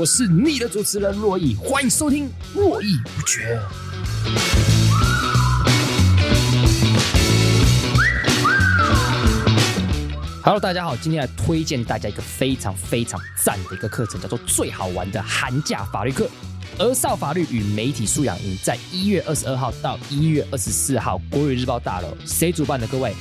我是你的主持人珞亦，欢迎收听《络绎不绝》。Hello，大家好，今天来推荐大家一个非常非常赞的一个课程，叫做最好玩的寒假法律课——儿少法律与媒体素养营，在一月二十二号到一月二十四号，国语日报大楼，谁主办的？各位，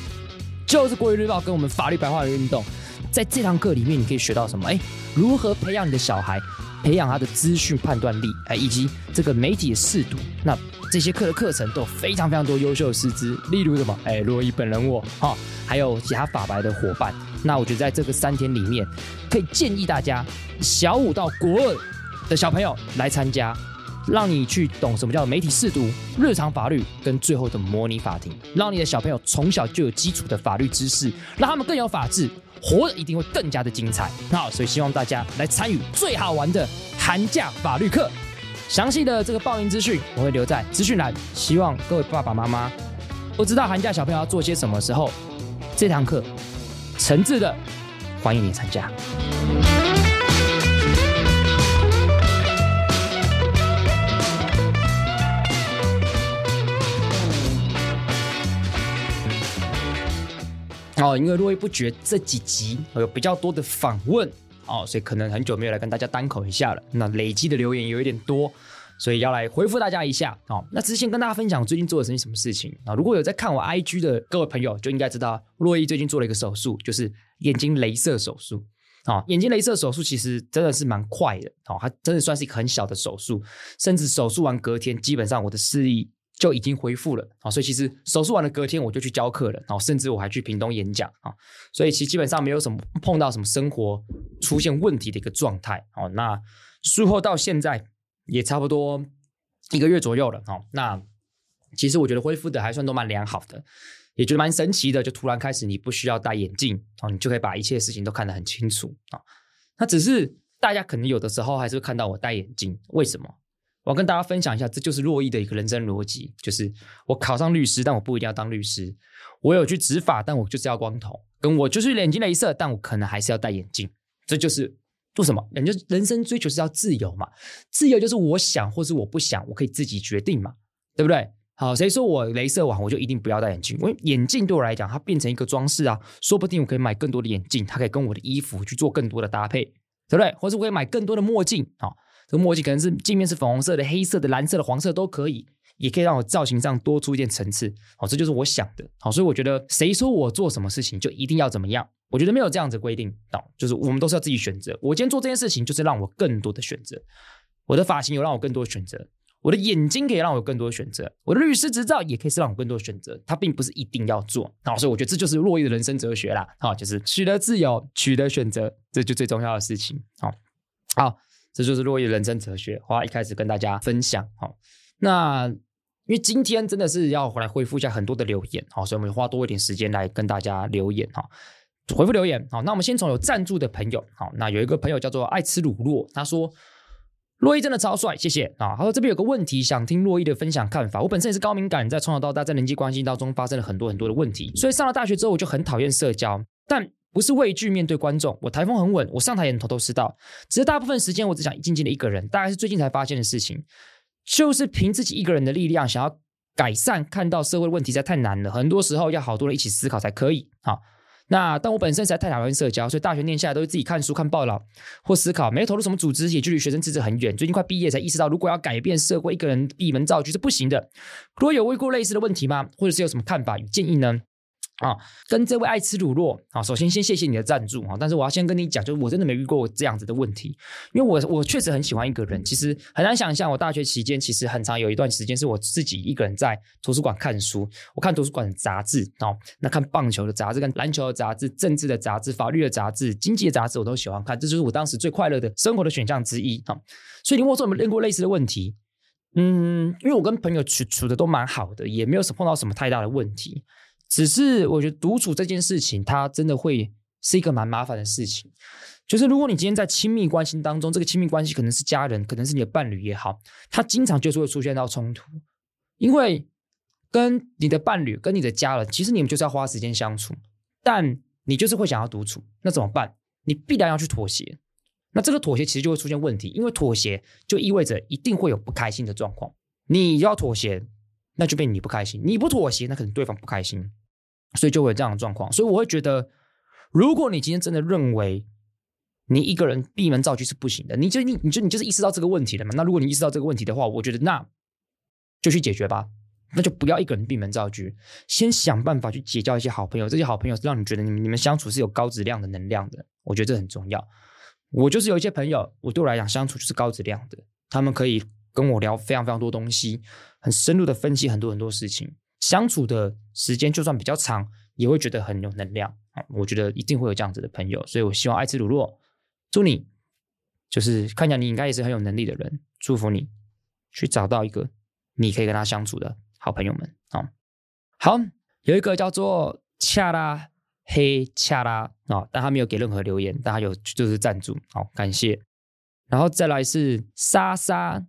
就是国语日报跟我们法律白话文运动。在这堂课里面，你可以学到什么？哎，如何培养你的小孩，培养他的资讯判断力，哎，以及这个媒体的视读。那这些课的课程都有非常非常多优秀的师资，例如什么？哎，罗伊本人我哈，还有其他法白的伙伴。那我觉得在这个三天里面，可以建议大家小五到国二的小朋友来参加。让你去懂什么叫媒体试读、日常法律跟最后的模拟法庭，让你的小朋友从小就有基础的法律知识，让他们更有法治，活得一定会更加的精彩。好，所以希望大家来参与最好玩的寒假法律课。详细的这个报名资讯我会留在资讯栏，希望各位爸爸妈妈不知道寒假小朋友要做些什么时候，这堂课诚挚的欢迎你参加。哦，因为络绎不绝这几集有比较多的访问哦，所以可能很久没有来跟大家单口一下了。那累积的留言有一点多，所以要来回复大家一下哦。那之前跟大家分享最近做了什么什么事情啊？如果有在看我 IG 的各位朋友，就应该知道洛伊最近做了一个手术，就是眼睛雷射手术。哦，眼睛雷射手术其实真的是蛮快的哦，它真的算是一个很小的手术，甚至手术完隔天，基本上我的视力。就已经恢复了啊，所以其实手术完了隔天我就去教课了，然后甚至我还去屏东演讲啊，所以其实基本上没有什么碰到什么生活出现问题的一个状态哦。那术后到现在也差不多一个月左右了哦。那其实我觉得恢复的还算都蛮良好的，也觉得蛮神奇的，就突然开始你不需要戴眼镜哦，你就可以把一切事情都看得很清楚啊。那只是大家可能有的时候还是会看到我戴眼镜，为什么？我跟大家分享一下，这就是洛伊的一个人生逻辑，就是我考上律师，但我不一定要当律师；我有去执法，但我就是要光头；跟我就是眼睛雷射，但我可能还是要戴眼镜。这就是做什么？人就人生追求是要自由嘛，自由就是我想或是我不想，我可以自己决定嘛，对不对？好，谁说我雷射完我就一定不要戴眼镜？因为眼镜对我来讲，它变成一个装饰啊，说不定我可以买更多的眼镜，它可以跟我的衣服去做更多的搭配，对不对？或者我可以买更多的墨镜啊。这个墨镜可能是镜面是粉红色的、黑色的、蓝色的、黄色都可以，也可以让我造型上多出一点层次。好，这就是我想的。好，所以我觉得谁说我做什么事情就一定要怎么样？我觉得没有这样子规定。哦，就是我们都是要自己选择。我今天做这件事情，就是让我更多的选择。我的发型有让我更多的选择，我的眼睛可以让我有更多的选择，我的律师执照也可以是让我更多的选择。它并不是一定要做。好，所以我觉得这就是洛伊的人生哲学啦。好，就是取得自由，取得选择，这就最重要的事情。好，好。这就是络绎人生哲学，花一开始跟大家分享。好，那因为今天真的是要回来回复一下很多的留言，好，所以我们花多一点时间来跟大家留言哈，回复留言。好，那我们先从有赞助的朋友，好，那有一个朋友叫做爱吃卤酪，他说洛伊真的超帅，谢谢啊。他说这边有个问题想听洛伊的分享看法，我本身也是高敏感，在从小到大在人际关系当中发生了很多很多的问题，所以上了大学之后我就很讨厌社交，但。不是畏惧面对观众，我台风很稳，我上台也头头是道。只是大部分时间我只想静静的一个人，大概是最近才发现的事情，就是凭自己一个人的力量想要改善，看到社会问题实在太难了，很多时候要好多人一起思考才可以。好，那但我本身实在太讨厌社交，所以大学念下来都是自己看书、看报道或思考，没投入什么组织，也距离学生自治很远。最近快毕业才意识到，如果要改变社会，一个人闭门造车是不行的。如果有问过类似的问题吗？或者是有什么看法与建议呢？啊，跟这位爱吃卤酪啊，首先先谢谢你的赞助啊，但是我要先跟你讲，就是我真的没遇过这样子的问题，因为我我确实很喜欢一个人，其实很难想象我大学期间其实很长有一段时间是我自己一个人在图书馆看书，我看图书馆的杂志啊，那看棒球的杂志、跟篮球的杂志、政治的杂志、法律的杂志、经济的杂志，我都喜欢看，这就是我当时最快乐的生活的选项之一啊。所以你问我说有没有遇过类似的问题？嗯，因为我跟朋友处处的都蛮好的，也没有什碰到什么太大的问题。只是我觉得独处这件事情，它真的会是一个蛮麻烦的事情。就是如果你今天在亲密关系当中，这个亲密关系可能是家人，可能是你的伴侣也好，他经常就是会出现到冲突，因为跟你的伴侣、跟你的家人，其实你们就是要花时间相处，但你就是会想要独处，那怎么办？你必然要去妥协。那这个妥协其实就会出现问题，因为妥协就意味着一定会有不开心的状况。你要妥协，那就变你不开心；你不妥协，那可能对方不开心，所以就会有这样的状况。所以我会觉得，如果你今天真的认为你一个人闭门造车是不行的，你就你你就你就是意识到这个问题了嘛？那如果你意识到这个问题的话，我觉得那就去解决吧。那就不要一个人闭门造车，先想办法去结交一些好朋友。这些好朋友是让你觉得你们你们相处是有高质量的能量的。我觉得这很重要。我就是有一些朋友，我对我来讲相处就是高质量的，他们可以跟我聊非常非常多东西，很深入的分析很多很多事情。相处的时间就算比较长，也会觉得很有能量啊。我觉得一定会有这样子的朋友，所以我希望爱吃乳酪，祝你就是看起来你应该也是很有能力的人，祝福你去找到一个你可以跟他相处的。好朋友们，好，好，有一个叫做恰拉黑恰拉啊，但他没有给任何留言，但他有就是赞助，好，感谢。然后再来是莎莎，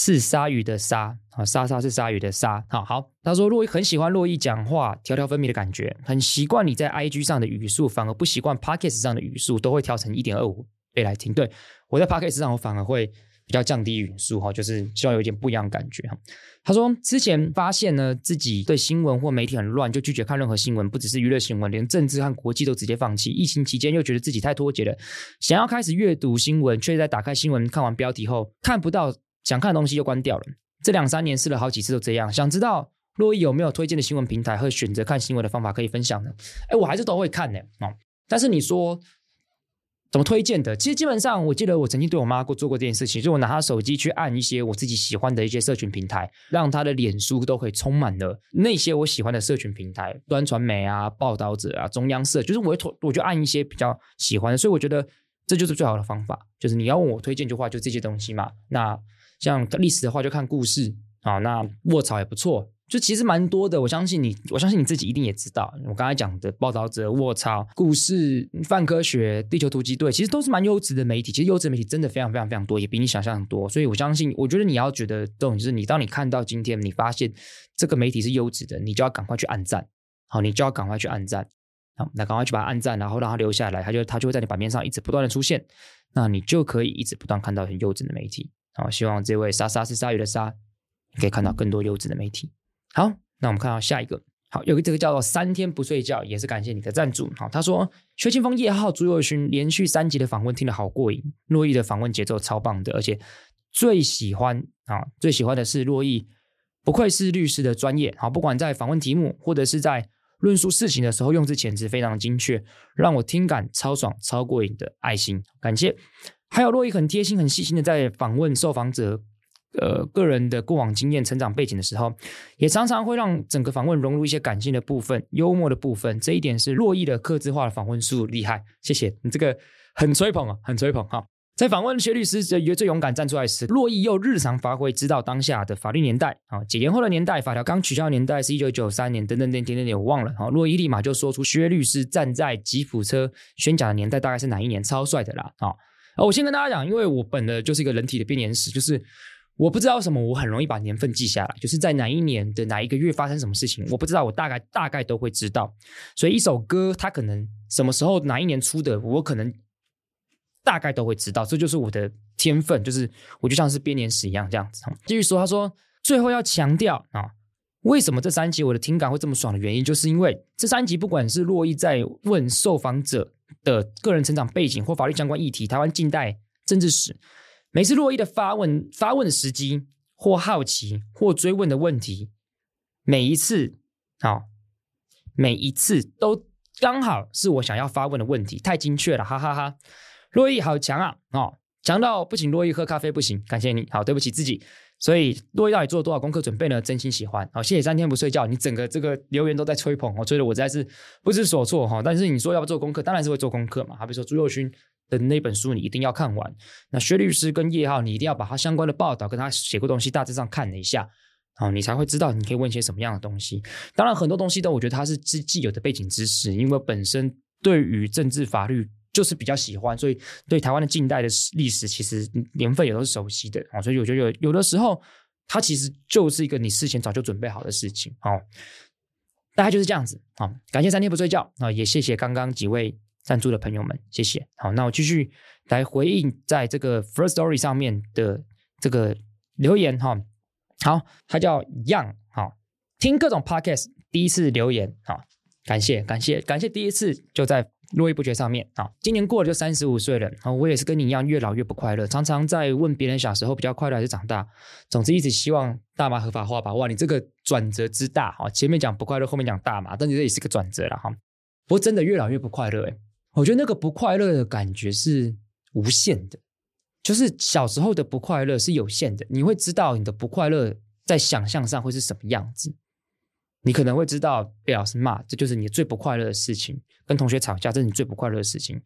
是鲨鱼的鲨，啊，莎莎是鲨鱼的鲨，好好。他说洛伊很喜欢洛伊讲话条条分明的感觉，很习惯你在 IG 上的语速，反而不习惯 Podcast 上的语速，都会调成一点二五倍来听。对，我在 Podcast 上，我反而会。比较降低语速哈，就是希望有一点不一样的感觉哈。他说之前发现呢，自己对新闻或媒体很乱，就拒绝看任何新闻，不只是娱乐新闻，连政治和国际都直接放弃。疫情期间又觉得自己太脱节了，想要开始阅读新闻，却在打开新闻看完标题后看不到想看的东西，就关掉了。这两三年试了好几次都这样，想知道洛伊有没有推荐的新闻平台和选择看新闻的方法可以分享呢？哎，我还是都会看的哦。但是你说。怎么推荐的？其实基本上，我记得我曾经对我妈过做过这件事情，就我拿她手机去按一些我自己喜欢的一些社群平台，让她的脸书都可以充满了那些我喜欢的社群平台，端传媒啊、报道者啊、中央社，就是我会我就按一些比较喜欢的，所以我觉得这就是最好的方法。就是你要问我推荐的话，就这些东西嘛。那像历史的话，就看故事啊。那卧槽也不错。就其实蛮多的，我相信你，我相信你自己一定也知道。我刚才讲的报道者、卧槽、故事、泛科学、地球突击队，其实都是蛮优质的媒体。其实优质的媒体真的非常非常非常多，也比你想象的多。所以我相信，我觉得你要觉得这种就是你，当你看到今天你发现这个媒体是优质的，你就要赶快去按赞。好，你就要赶快去按赞。好，那赶快去把它按赞，然后让它留下来，它就它就会在你版面上一直不断的出现。那你就可以一直不断看到很优质的媒体。好，希望这位莎莎是鲨鱼的鲨，可以看到更多优质的媒体。好。那我们看到下一个，好，有个这个叫做三天不睡觉，也是感谢你的赞助。好，他说薛清风叶浩朱友勋连续三集的访问听得好过瘾，珞亦的访问节奏超棒的，而且最喜欢啊，最喜欢的是珞亦不愧是律师的专业，好，不管在访问题目或者是在论述事情的时候，用字遣词非常精确，让我听感超爽超过瘾的爱心，感谢。还有洛伊很贴心很细心的在访问受访者。呃，个人的过往经验、成长背景的时候，也常常会让整个访问融入一些感性的部分、幽默的部分。这一点是洛伊的客制化的访问术厉害。谢谢你，这个很吹捧啊，很吹捧哈。在访问薛律师最最勇敢站出来时，洛伊又日常发挥，知道当下的法律年代啊，解严后的年代，法条刚取消的年代是一九九三年，等等等等等，我忘了。好，洛伊立马就说出薛律师站在吉普车宣讲的年代大概是哪一年，超帅的啦。好，我先跟大家讲，因为我本的就是一个人体的编年史，就是。我不知道什么，我很容易把年份记下来，就是在哪一年的哪一个月发生什么事情，我不知道，我大概大概都会知道。所以一首歌，它可能什么时候哪一年出的，我可能大概都会知道。这就是我的天分，就是我就像是编年史一样这样子。继续说，他说最后要强调啊，为什么这三集我的听感会这么爽的原因，就是因为这三集不管是洛伊在问受访者的个人成长背景或法律相关议题，台湾近代政治史。每次洛伊的发问、发问的时机，或好奇，或追问的问题，每一次啊、每一次都刚好是我想要发问的问题，太精确了，哈哈，哈！洛伊好强啊，哦，强到不请洛伊喝咖啡不行，感谢你，好，对不起自己。所以洛伊到底做了多少功课准备呢？真心喜欢，哦，谢谢三天不睡觉，你整个这个留言都在吹捧，我吹得我实在是不知所措哈。但是你说要不做功课，当然是会做功课嘛。好比说朱宥勋。的那本书你一定要看完。那薛律师跟叶浩，你一定要把他相关的报道跟他写过东西大致上看了一下，哦，你才会知道你可以问些什么样的东西。当然，很多东西都我觉得他是既既有的背景知识，因为本身对于政治法律就是比较喜欢，所以对台湾的近代的历史其实年份也都是熟悉的啊。所以我觉得有有的时候，它其实就是一个你事前早就准备好的事情。哦，大概就是这样子啊。感谢三天不睡觉啊，也谢谢刚刚几位。赞助的朋友们，谢谢。好，那我继续来回应在这个 First Story 上面的这个留言哈。好，他叫 Young，好，听各种 Podcast，第一次留言，好，感谢感谢感谢，第一次就在。络绎不绝上面啊，今年过了就三十五岁了啊，我也是跟你一样越老越不快乐，常常在问别人小时候比较快乐还是长大，总之一直希望大麻合法化吧。哇，你这个转折之大哈，前面讲不快乐，后面讲大麻，但是这也是个转折了哈。不过真的越老越不快乐诶，我觉得那个不快乐的感觉是无限的，就是小时候的不快乐是有限的，你会知道你的不快乐在想象上会是什么样子。你可能会知道被老师骂，这就是你最不快乐的事情；跟同学吵架，这是你最不快乐的事情。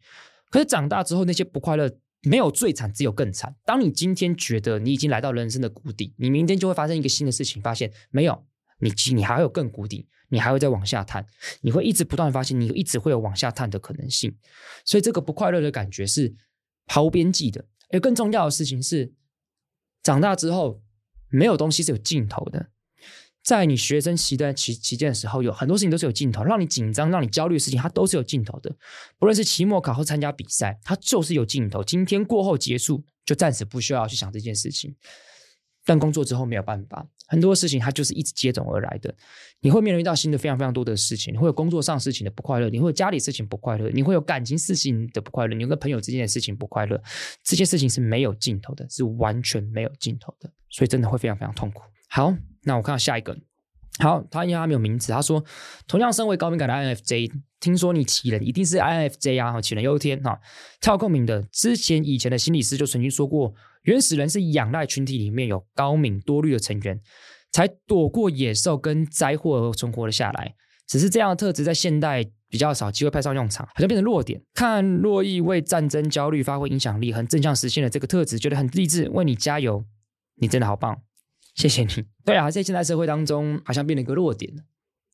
可是长大之后，那些不快乐没有最惨，只有更惨。当你今天觉得你已经来到人生的谷底，你明天就会发生一个新的事情，发现没有你，你还会有更谷底，你还会再往下探，你会一直不断发现，你一直会有往下探的可能性。所以这个不快乐的感觉是毫无边际的。而更重要的事情是，长大之后没有东西是有尽头的。在你学生期间期期间的时候，有很多事情都是有尽头，让你紧张、让你焦虑的事情，它都是有尽头的。不论是期末考或参加比赛，它就是有尽头。今天过后结束，就暂时不需要去想这件事情。但工作之后没有办法，很多事情它就是一直接踵而来的。你会面临到新的非常非常多的事情，你会有工作上事情的不快乐，你会有家里事情不快乐，你会有感情事情的不快乐，你跟朋友之间的事情不快乐。这些事情是没有尽头的，是完全没有尽头的，所以真的会非常非常痛苦。好。那我看到下一个，好，他因为他没有名字，他说，同样身为高敏感的 INFJ，听说你杞人一定是 INFJ 啊，杞人忧天哈，跳共鸣的。之前以前的心理师就曾经说过，原始人是仰赖群体里面有高敏多虑的成员，才躲过野兽跟灾祸而存活了下来。只是这样的特质在现代比较少机会派上用场，好像变成弱点。看洛伊为战争焦虑发挥影响力，很正向实现了这个特质，觉得很励志，为你加油，你真的好棒。谢谢你。对啊，在现代社会当中，好像变了一个弱点，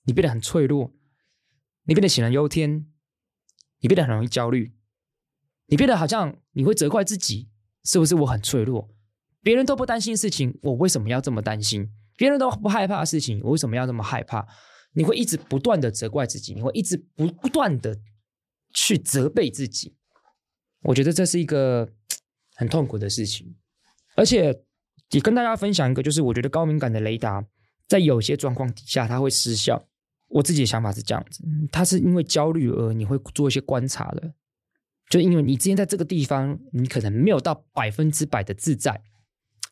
你变得很脆弱，你变得杞人忧天，你变得很容易焦虑，你变得好像你会责怪自己，是不是我很脆弱？别人都不担心事情，我为什么要这么担心？别人都不害怕的事情，我为什么要这么害怕？你会一直不断的责怪自己，你会一直不不断的去责备自己。我觉得这是一个 很痛苦的事情，而且。也跟大家分享一个，就是我觉得高敏感的雷达在有些状况底下它会失效。我自己的想法是这样子，它是因为焦虑而你会做一些观察的，就因为你之前在这个地方你可能没有到百分之百的自在，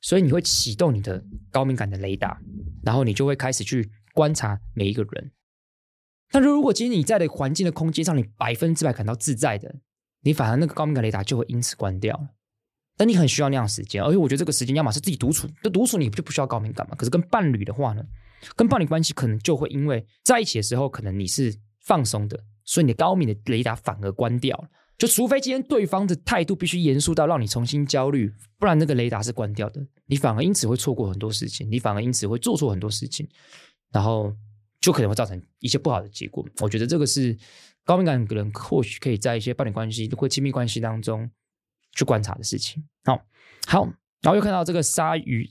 所以你会启动你的高敏感的雷达，然后你就会开始去观察每一个人。但是如果今天你在的环境的空间上你百分之百感到自在的，你反而那个高敏感雷达就会因此关掉了。但你很需要那样时间，而且我觉得这个时间要么是自己独处，就独处你就不需要高敏感嘛。可是跟伴侣的话呢，跟伴侣关系可能就会因为在一起的时候，可能你是放松的，所以你的高敏的雷达反而关掉了。就除非今天对方的态度必须严肃到让你重新焦虑，不然那个雷达是关掉的，你反而因此会错过很多事情，你反而因此会做错很多事情，然后就可能会造成一些不好的结果。我觉得这个是高敏感的人或许可以在一些伴侣关系或亲密关系当中。去观察的事情，好，好，然后又看到这个鲨鱼，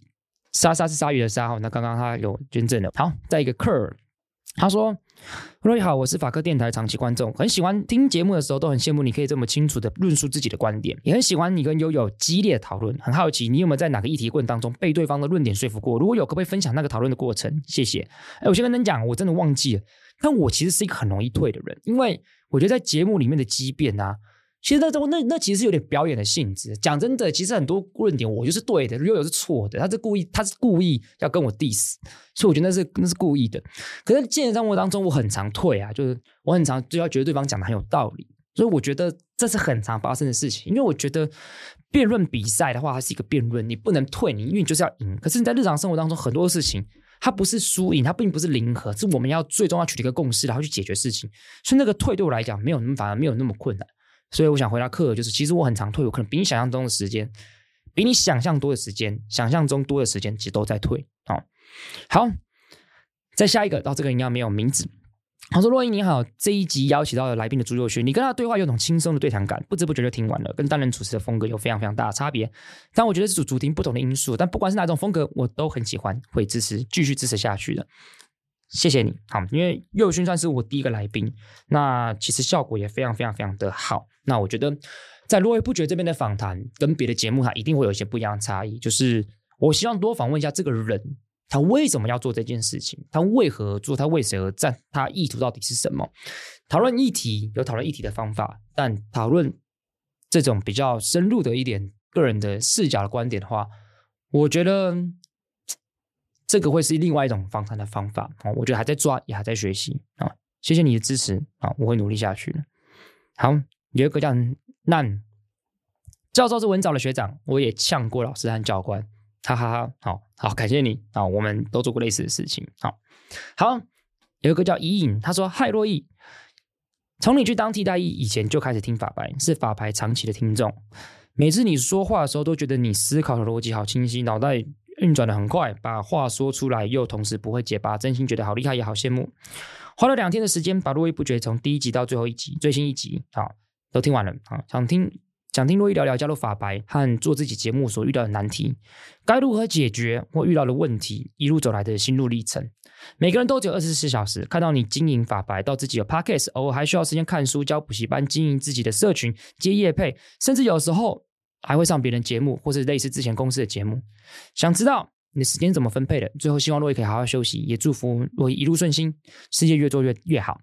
鲨鲨是鲨鱼的鲨，好，那刚刚他有捐赠了，好，再一个 Cur，他说，各位好，我是法科电台长期观众，很喜欢听节目的时候，都很羡慕你可以这么清楚的论述自己的观点，也很喜欢你跟悠悠激烈的讨论，很好奇你有没有在哪个议题过程当中被对方的论点说服过？如果有，可不可以分享那个讨论的过程？谢谢。哎，我先跟你讲，我真的忘记了，但我其实是一个很容易退的人，因为我觉得在节目里面的激辩啊。其实那种那那其实是有点表演的性质。讲真的，其实很多论点我就是对的，悠悠是错的。他是故意，他是故意要跟我 diss，所以我觉得那是那是故意的。可是现实生活当中，我很常退啊，就是我很常就要觉得对方讲的很有道理，所以我觉得这是很常发生的事情。因为我觉得辩论比赛的话，它是一个辩论，你不能退，你因为你就是要赢。可是你在日常生活当中，很多事情它不是输赢，它并不是零和，是我们要最终要取得一个共识，然后去解决事情。所以那个退对我来讲，没有那么反而没有那么困难。所以我想回答克尔，就是其实我很常退，我可能比你想象中的时间，比你想象多的时间，想象中多的时间，其实都在退。好，好，再下一个，到这个应该没有名字。他说：“洛伊你好，这一集邀请到了来宾的朱宥勋，你跟他对话有种轻松的对谈感，不知不觉就听完了，跟单人主持的风格有非常非常大的差别。但我觉得是主主题不同的因素，但不管是哪种风格，我都很喜欢，会支持，继续支持下去的。谢谢你，好，因为宥勋算是我第一个来宾，那其实效果也非常非常非常的好。那我觉得在络绎不绝这边的访谈跟别的节目，它一定会有一些不一样的差异。就是我希望多访问一下这个人，他为什么要做这件事情？他为何做？他为谁而战？他意图到底是什么？讨论议题有讨论议题的方法，但讨论这种比较深入的一点个人的视角的观点的话，我觉得。这个会是另外一种访谈的方法啊，我觉得还在抓，也还在学习啊。谢谢你的支持啊，我会努力下去的。好，有一个叫难教授是文藻的学长，我也呛过老师和教官，哈哈哈。好好，感谢你啊，我们都做过类似的事情。好，好，有一个叫伊影，他说：“嗨，洛伊，从你去当替代役以前就开始听法白，是法白长期的听众。每次你说话的时候，都觉得你思考的逻辑好清晰，脑袋。”运转的很快，把话说出来又同时不会结巴，真心觉得好厉害也好羡慕。花了两天的时间，把络绎不绝从第一集到最后一集最新一集好都听完了啊，想听想听洛伊聊聊加入法白和做自己节目所遇到的难题，该如何解决或遇到的问题，一路走来的心路历程。每个人都只有二十四小时，看到你经营法白到自己有 podcast，偶尔还需要时间看书、教补习班、经营自己的社群、接业配，甚至有时候。还会上别人节目，或是类似之前公司的节目。想知道你的时间怎么分配的？最后希望洛伊可以好好休息，也祝福洛伊一路顺心，事业越做越越好。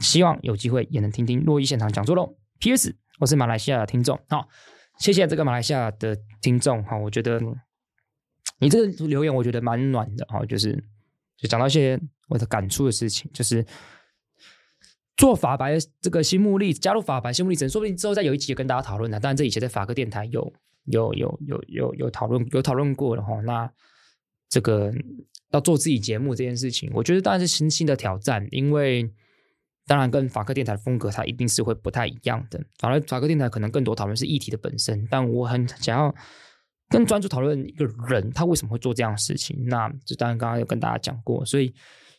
希望有机会也能听听洛伊现场讲座喽。P.S. 我是马来西亚的听众，好，谢谢这个马来西亚的听众哈，我觉得你这个留言我觉得蛮暖的哈，就是就讲到一些我的感触的事情，就是。做法白这个新目力，加入法白新目力，说不定之后再有一集跟大家讨论呢。当然，这以前在法科电台有有有有有有讨论有讨论过的哈。那这个要做自己节目这件事情，我觉得当然是新新的挑战，因为当然跟法科电台的风格它一定是会不太一样的。反而法科电台可能更多讨论是议题的本身，但我很想要更专注讨论一个人他为什么会做这样的事情。那这当然刚刚有跟大家讲过，所以。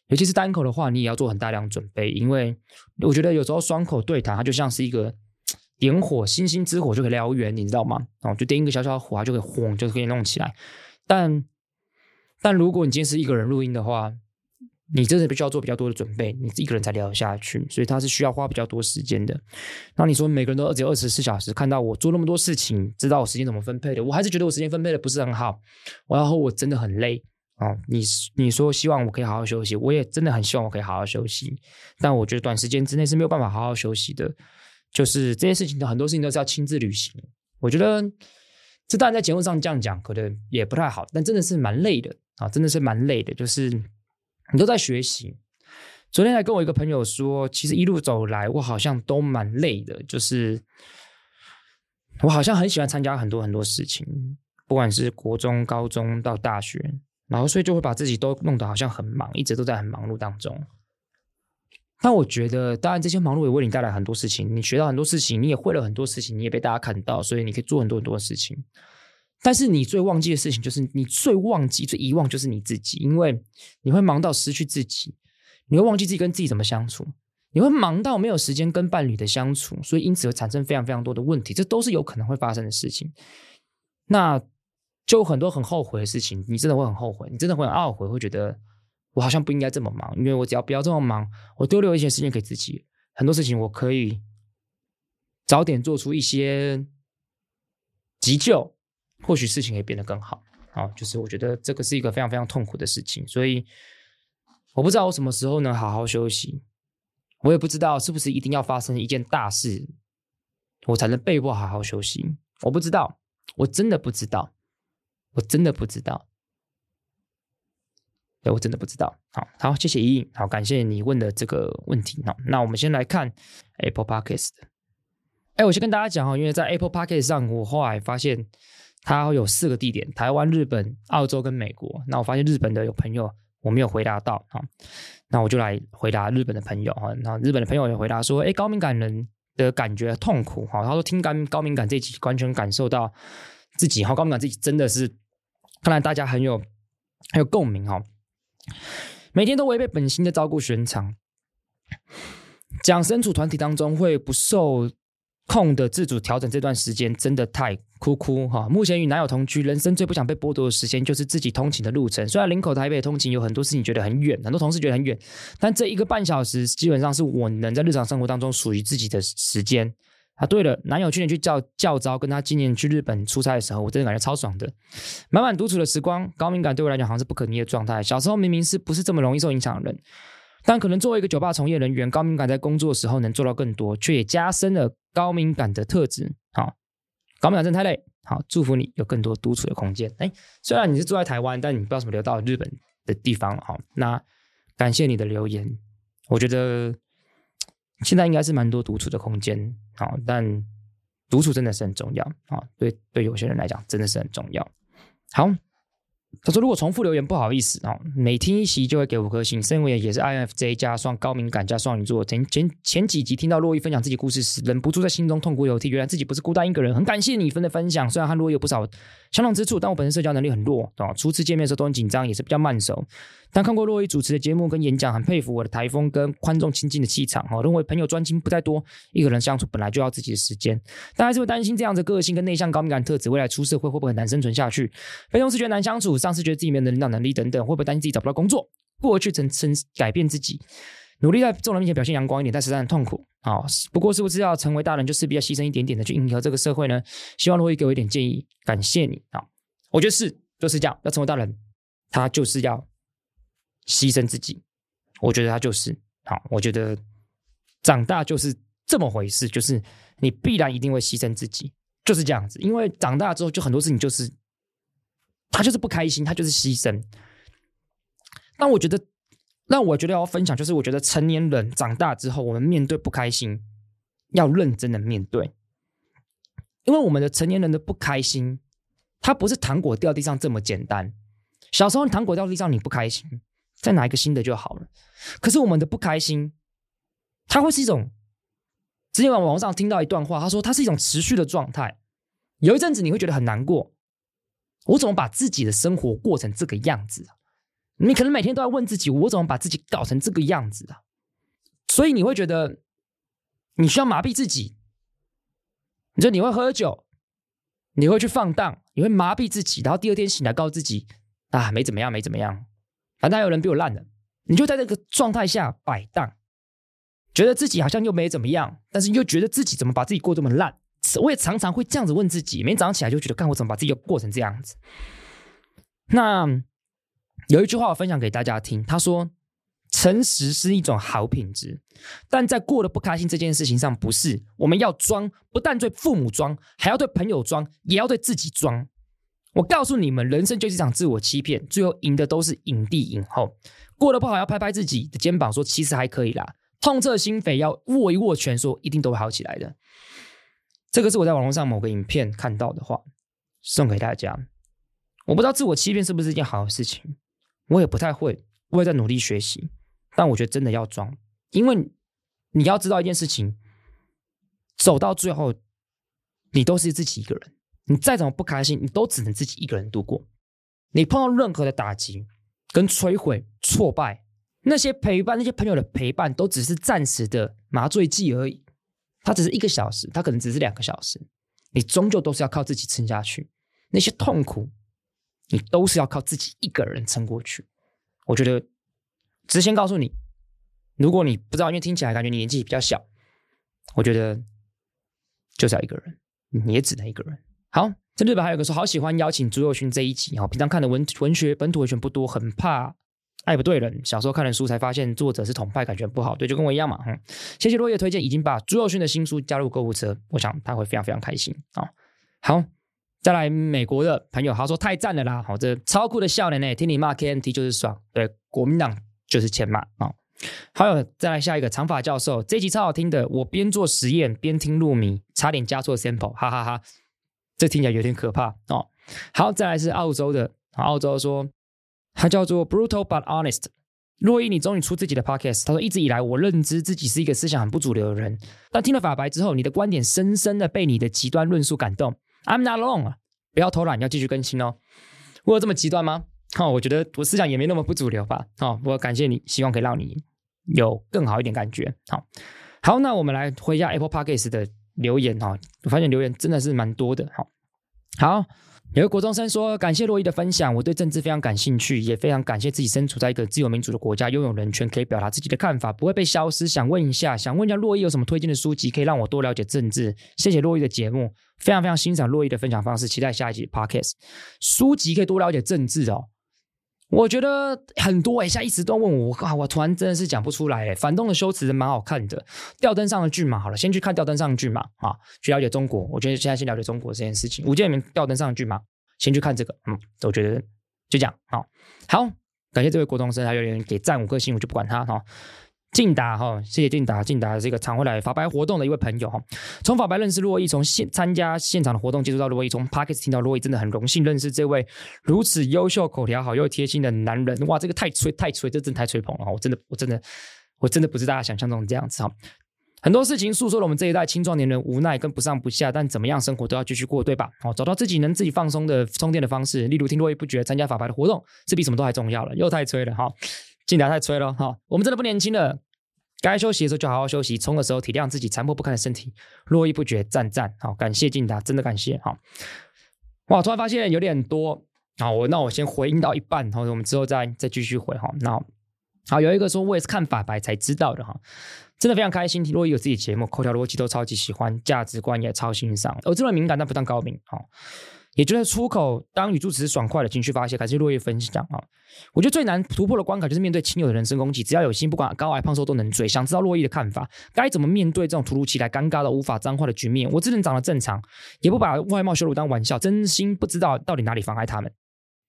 尤其是单口的话，你也要做很大量准备，因为我觉得有时候双口对谈，它就像是一个 点火，星星之火就可以燎原，你知道吗？哦，就点一个小小的火，它就可以轰，就可以弄起来。但但如果你今天是一个人录音的话，你真的必须要做比较多的准备，你一个人才聊得下去，所以他是需要花比较多时间的。那你说每个人都只有二十四小时，看到我做那么多事情，知道我时间怎么分配的，我还是觉得我时间分配的不是很好，然后我真的很累。哦，你你说希望我可以好好休息，我也真的很希望我可以好好休息，但我觉得短时间之内是没有办法好好休息的。就是这些事情的很多事情都是要亲自履行。我觉得这当然在节目上这样讲可能也不太好，但真的是蛮累的啊，真的是蛮累的。就是你都在学习。昨天还跟我一个朋友说，其实一路走来我好像都蛮累的，就是我好像很喜欢参加很多很多事情，不管是国中、高中到大学。然后，所以就会把自己都弄得好像很忙，一直都在很忙碌当中。但我觉得，当然这些忙碌也为你带来很多事情，你学到很多事情，你也会了很多事情，你也被大家看到，所以你可以做很多很多事情。但是你最忘记的事情，就是你最忘记、最遗忘，就是你自己，因为你会忙到失去自己，你会忘记自己跟自己怎么相处，你会忙到没有时间跟伴侣的相处，所以因此会产生非常非常多的问题，这都是有可能会发生的事情。那。就很多很后悔的事情，你真的会很后悔，你真的会很懊悔，会觉得我好像不应该这么忙，因为我只要不要这么忙，我多留一些时间给自己，很多事情我可以早点做出一些急救，或许事情可以变得更好。好，就是我觉得这个是一个非常非常痛苦的事情，所以我不知道我什么时候能好好休息，我也不知道是不是一定要发生一件大事，我才能被迫好好休息，我不知道，我真的不知道。我真的不知道，对，我真的不知道。好好，谢谢依依，好，感谢你问的这个问题。好，那我们先来看 Apple Podcast。哎，我先跟大家讲哈，因为在 Apple Podcast 上，我后来发现它有四个地点：台湾、日本、澳洲跟美国。那我发现日本的有朋友我没有回答到，啊，那我就来回答日本的朋友哈。那日本的朋友也回答说：“哎，高敏感人的感觉痛苦。”哈，他说听高高敏感这集，完全感受到自己哈，高敏感这集真的是。看来大家很有很有共鸣哈，每天都违背本心的照顾寻常，讲身处团体当中会不受空的自主调整这段时间真的太哭哭哈。目前与男友同居，人生最不想被剥夺的时间就是自己通勤的路程。虽然林口台北通勤有很多事情觉得很远，很多同事觉得很远，但这一个半小时基本上是我能在日常生活当中属于自己的时间啊。对了，男友去年去教教招，跟他今年去日本出差的时候，我真的感觉超爽的，满满独处的时光。高敏感对我来讲好像是不可逆的状态。小时候明明是不是这么容易受影响的人。但可能作为一个酒吧从业人员，高敏感在工作时候能做到更多，却也加深了高敏感的特质。好，高敏感真的太累。好，祝福你有更多独处的空间。哎，虽然你是住在台湾，但你不知道什么留到日本的地方。好，那感谢你的留言。我觉得现在应该是蛮多独处的空间。好，但独处真的是很重要。好，对对，有些人来讲真的是很重要。好。他说：“如果重复留言，不好意思哦，每听一集就会给五颗星。身为也是 INFJ 加双高敏感加双鱼座，前前前几集听到洛伊分享自己故事时，忍不住在心中痛哭流涕。原来自己不是孤单一个人，很感谢你分的分享。虽然和洛伊有不少相同之处，但我本身社交能力很弱哦，初次见面的时候都很紧张，也是比较慢熟。但看过洛伊主持的节目跟演讲，很佩服我的台风跟宽众亲近的气场哦。认为朋友专精不太多，一个人相处本来就要自己的时间，但还是会担心这样的个性跟内向高敏感特质，未来出社会会不会很难生存下去？被同事觉得难相处，上司觉得自己没有领导能力等等，会不会担心自己找不到工作？过去曾曾改变自己，努力在众人面前表现阳光一点，但实在很痛苦啊、不过是不是要成为大人，就势必要牺牲一点点的去迎合这个社会呢？希望珞亦给我一点建议，感谢你啊、我觉得是就是这样，要成为大人，他就是要。牺牲自己，我觉得他就是好。我觉得长大就是这么回事，就是你必然一定会牺牲自己，就是这样子。因为长大之后，就很多事情就是他就是不开心，他就是牺牲。但我觉得，那我觉得要分享，就是我觉得成年人长大之后，我们面对不开心要认真的面对，因为我们的成年人的不开心，它不是糖果掉地上这么简单。小时候糖果掉地上，你不开心。再拿一个新的就好了。可是我们的不开心，它会是一种。之前网网上听到一段话，他说它是一种持续的状态。有一阵子你会觉得很难过，我怎么把自己的生活过成这个样子啊？你可能每天都在问自己，我怎么把自己搞成这个样子啊？所以你会觉得你需要麻痹自己。你说你会喝酒，你会去放荡，你会麻痹自己，然后第二天醒来告诉自己啊，没怎么样，没怎么样。反正还有人比我烂的，你就在这个状态下摆荡，觉得自己好像又没怎么样，但是又觉得自己怎么把自己过这么烂。我也常常会这样子问自己，每天早上起来就觉得，干我怎么把自己又过成这样子。那有一句话我分享给大家听，他说：“诚实是一种好品质，但在过得不开心这件事情上，不是我们要装，不但对父母装，还要对朋友装，也要对自己装。”我告诉你们，人生就是一场自我欺骗，最后赢的都是影帝影后。过得不好要拍拍自己的肩膀，说其实还可以啦。痛彻心扉要握一握拳，说一定都会好起来的。这个是我在网络上某个影片看到的话，送给大家。我不知道自我欺骗是不是一件好的事情，我也不太会，我也在努力学习。但我觉得真的要装，因为你要知道一件事情，走到最后，你都是自己一个人。你再怎么不开心，你都只能自己一个人度过。你碰到任何的打击、跟摧毁、挫败，那些陪伴、那些朋友的陪伴，都只是暂时的麻醉剂而已。它只是一个小时，它可能只是两个小时，你终究都是要靠自己撑下去。那些痛苦，你都是要靠自己一个人撑过去。我觉得，只先告诉你，如果你不知道，因为听起来感觉你年纪比较小，我觉得就是要一个人，你也只能一个人。好，在日本还有个说好喜欢邀请朱宥勋这一集哦。平常看的文文学本土文学不多，很怕爱不对人。小时候看的书才发现作者是统派，感觉不好。对，就跟我一样嘛。嗯，谢谢落叶推荐，已经把朱佑勋的新书加入购物车，我想他会非常非常开心啊、哦。好，再来美国的朋友，他说太赞了啦，好，这超酷的笑脸呢，听你骂 KMT 就是爽，对，国民党就是欠骂啊。还、有再来下一个长发教授，这集超好听的，我边做实验边听入迷，差点加错 sample，哈哈，哈。这听起来有点可怕哦。好，再来是澳洲的，澳洲说他叫做 Brutal but Honest。若依，你终于出自己的 podcast。他说，一直以来我认知自己是一个思想很不主流的人，但听了法白之后，你的观点深深的被你的极端论述感动。I'm not alone，不要偷懒，要继续更新哦。我有这么极端吗？哦，我觉得我思想也没那么不主流吧。哦，我感谢你，希望可以让你有更好一点感觉。好，好，那我们来回一下 Apple Podcast 的留言哈，我发现留言真的是蛮多的哈。好。有个国中生说：“感谢洛伊的分享，我对政治非常感兴趣，也非常感谢自己身处在一个自由民主的国家，拥有人权，可以表达自己的看法，不会被消失。想问一下，想问一下洛伊有什么推荐的书籍，可以让我多了解政治？谢谢洛伊的节目，非常非常欣赏洛伊的分享方式，期待下一集 podcast。书籍可以多了解政治哦。”我觉得很多哎、欸，现在一直都问我，我我突然真的是讲不出来哎。反动的修辞蛮好看的，吊灯上的骏马好了，先去看吊灯上的骏马啊，去了解中国。我觉得现在先了解中国这件事情。吴建民吊灯上的骏马，先去看这个，嗯，我觉得就这样好。好，感谢这位国中生，还有人给赞五颗星，我就不管他哈。劲达哈，谢谢劲达。劲达是一个常会来法白活动的一位朋友哈。从法白认识洛伊，从现参加现场的活动接触到洛伊，从 Parkes 听到洛伊，真的很荣幸认识这位如此优秀、口条好又贴心的男人。哇，这个太吹太吹，这真的太吹捧了哈！我真的我真的我真的不是大家想象中这样子哈。很多事情诉说了我们这一代青壮年人无奈跟不上不下，但怎么样生活都要继续过，对吧？哦，找到自己能自己放松的充电的方式，例如听洛伊不绝，参加法白的活动，这比什么都还重要了。又太吹了哈。晋达太吹了哈，我们真的不年轻了。该休息的时候就好好休息，冲的时候体谅自己残破不堪的身体。络绎不绝，赞赞，好，感谢晋达，真的感谢，好。哇，突然发现有点多，好，我那我先回应到一半，然后我们之后再再继续回哈。那好，有一个说我也是看法白才知道的哈，真的非常开心，络绎有自己节目，口条逻辑都超级喜欢，价值观也超欣赏，而这么敏感但不当高明，好。也就是出口当语助词爽快的情绪发泄，感谢落叶分享啊！我觉得最难突破的关卡就是面对亲友的人身攻击，只要有心，不管高矮胖瘦都能追。想知道落叶的看法，该怎么面对这种突如其来、尴尬到无法脏话的局面？我这人长得正常，也不把外貌羞辱当玩笑，真心不知道到底哪里妨碍他们。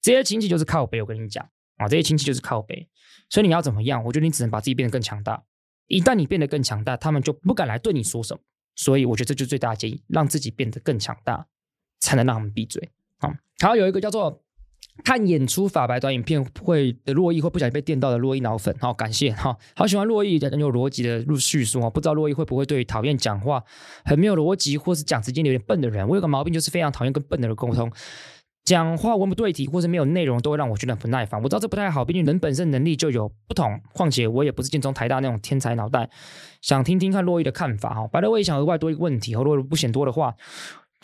这些亲戚就是靠北，我跟你讲啊，这些亲戚就是靠北，所以你要怎么样？我觉得你只能把自己变得更强大。一旦你变得更强大，他们就不敢来对你说什么。所以我觉得这就是最大的建议，让自己变得更强大。才能让他们闭嘴啊！好，有一个叫做看演出法白短影片会的洛伊，会不小心被电到的洛伊脑粉，好感谢哈，好喜欢络绎很有逻辑的叙述啊！不知道洛伊会不会对于讨厌讲话很没有逻辑，或是讲时间有点笨的人，我有个毛病就是非常讨厌跟笨的人沟通。讲话文不对题，或是没有内容，都会让我觉得很不耐烦。我知道这不太好，毕竟人本身能力就有不同。况且我也不是建中台大那种天才脑袋，想听听看洛伊的看法哈。白了，我也想额外多一个问题，和络绎不嫌多的话。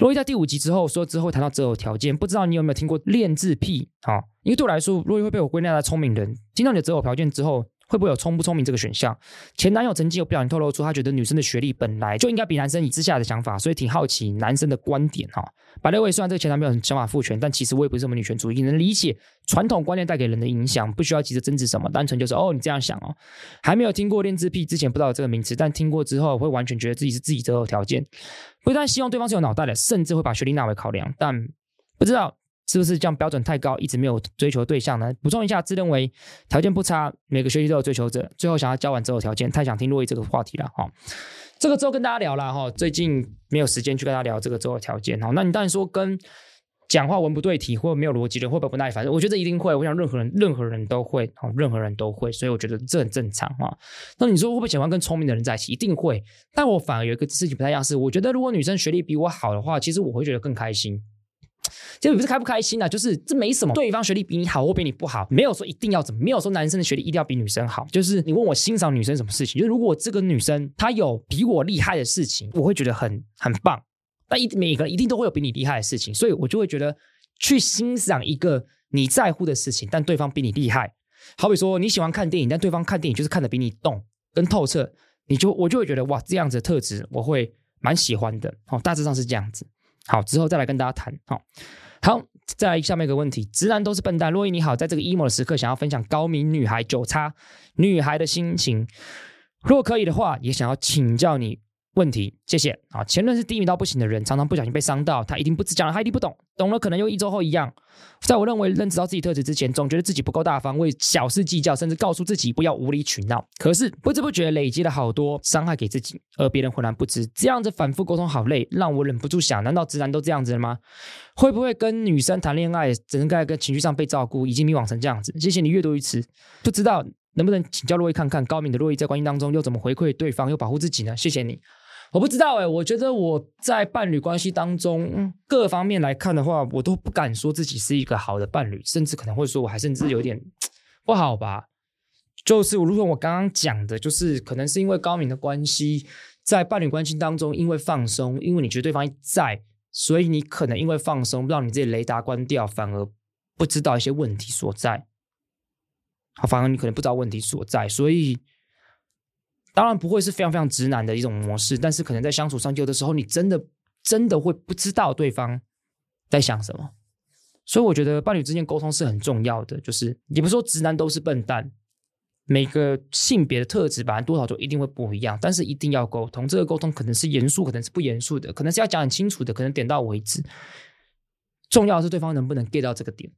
络绎在第五集之后说，之后谈到择偶条件，不知道你有没有听过恋字癖啊？因为对我来说，络绎会被我归纳在聪明人。听到你的择偶条件之后。会不会有聪不聪明这个选项？前男友曾经有不小心透露出他觉得女生的学历本来就应该比男生以之下的想法，所以挺好奇男生的观点哈。By the way，虽然这个前男朋友很想法父权，但其实我也不是什么女权主义，能理解传统观念带给人的影响，不需要急着争执什么，单纯就是哦你这样想哦。还没有听过恋字癖，之前不知道这个名词，但听过之后会完全觉得自己是自己择偶条件，不但希望对方是有脑袋的，甚至会把学历纳为考量，但不知道。是不是这样标准太高，一直没有追求对象呢？补充一下，自认为条件不差，每个学期都有追求者，最后想要交完之后条件，太想听洛伊这个话题了哈。这个之后跟大家聊了哈，最近没有时间去跟大家聊这个择偶条件哈。那你当然说跟讲话文不对题或没有逻辑的会不会不耐烦？我觉得一定会，我想任何人任何人都会，任何人都会，所以我觉得这很正常哈。那你说会不会喜欢跟聪明的人在一起？一定会，但我反而有一个事情不太一样，是我觉得如果女生学历比我好的话，其实我会觉得更开心。其实不是开不开心啊，就是这没什么。对方学历比你好或比你不好，没有说一定要怎么，没有说男生的学历一定要比女生好。就是你问我欣赏女生什么事情，就是如果这个女生她有比我厉害的事情，我会觉得很很棒。但一每个一定都会有比你厉害的事情，所以我就会觉得去欣赏一个你在乎的事情，但对方比你厉害。好比说你喜欢看电影，但对方看电影就是看的比你懂跟透彻，你就我就会觉得哇，这样子的特质我会蛮喜欢的。哦，大致上是这样子。好，之后再来跟大家谈。好，好，再来下面一个问题：直男都是笨蛋。络绎你好，在这个 emo 的时刻，想要分享高敏女孩九叉女孩的心情，若可以的话，也想要请教你。问题，谢谢啊。前任是低迷到不行的人，常常不小心被伤到，他一定不知讲了，他一定不懂，懂了可能又一周后一样。在我认为认知到自己特质之前，总觉得自己不够大方，为小事计较，甚至告诉自己不要无理取闹。可是不知不觉累积了好多伤害给自己，而别人浑然不知。这样子反复沟通好累，让我忍不住想：难道直男都这样子了吗？会不会跟女生谈恋爱，整个跟情绪上被照顾，已经迷惘成这样子？谢谢你阅读于此，不知道能不能请教洛伊看看，高敏的洛伊在关系当中又怎么回馈对方，又保护自己呢？谢谢你。我不知道哎，我觉得我在伴侣关系当中各方面来看的话，我都不敢说自己是一个好的伴侣，甚至可能会说我还甚至有点不好吧。就是如果我刚刚讲的，就是可能是因为高敏的关系，在伴侣关系当中，因为放松，因为你觉得对方在，所以你可能因为放松，让你自己雷达关掉，反而不知道一些问题所在。好，反而你可能不知道问题所在，所以当然不会是非常非常直男的一种模式，但是可能在相处上，有的时候你真的真的会不知道对方在想什么。所以我觉得伴侣之间沟通是很重要的，就是也不是说直男都是笨蛋。每个性别的特质，本来多少就一定会不一样，但是一定要沟通。这个沟通可能是严肃，可能是不严肃的，可能是要讲很清楚的，可能点到为止。重要的是对方能不能 get 到这个点，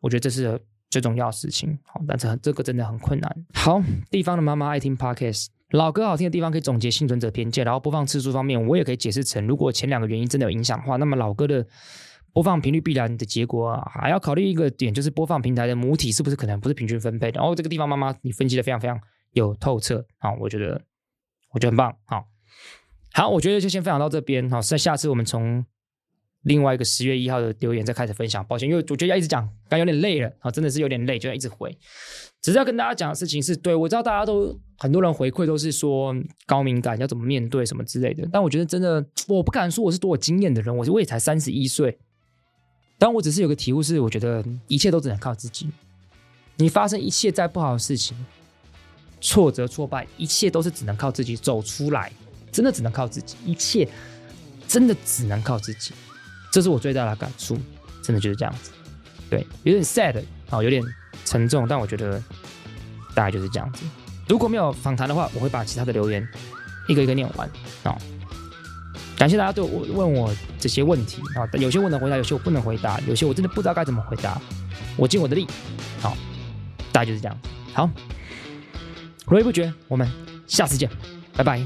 我觉得这是最重要的事情。好，但是这个真的很困难。好，地方的妈妈爱听 podcast，老歌好听的地方可以总结幸存者偏见，然后播放次数方面，我也可以解释成，如果前两个原因真的有影响的话，那么老歌的。播放频率必然的结果啊，还要考虑一个点，就是播放平台的母体是不是可能不是平均分配的。然后这个地方妈妈你分析的非常非常有透彻啊，我觉得我觉得很棒。好，好，我觉得就先分享到这边。好，在下次我们从另外一个十月一号的留言再开始分享。抱歉，因为我觉得要一直讲，刚有点累了啊，真的是有点累，就要一直回。只是要跟大家讲的事情是，对，我知道大家都很多人回馈都是说高敏感要怎么面对什么之类的，但我觉得真的我不敢说我是多有经验的人，我我也才三十一岁。但我只是有个体悟是，我觉得一切都只能靠自己。你发生一切再不好的事情，挫折、挫败，一切都是只能靠自己走出来，真的只能靠自己，一切真的只能靠自己。这是我最大的感触，真的就是这样子。对，有点 sad 啊，有点沉重，但我觉得大概就是这样子。如果没有访谈的话，我会把其他的留言一个一个念完啊。感谢大家对我问我这些问题啊，有些我能回答，有些我不能回答，有些我真的不知道该怎么回答，我尽我的力。好，大概就是这样。好，络绎不绝，我们下次见，拜拜。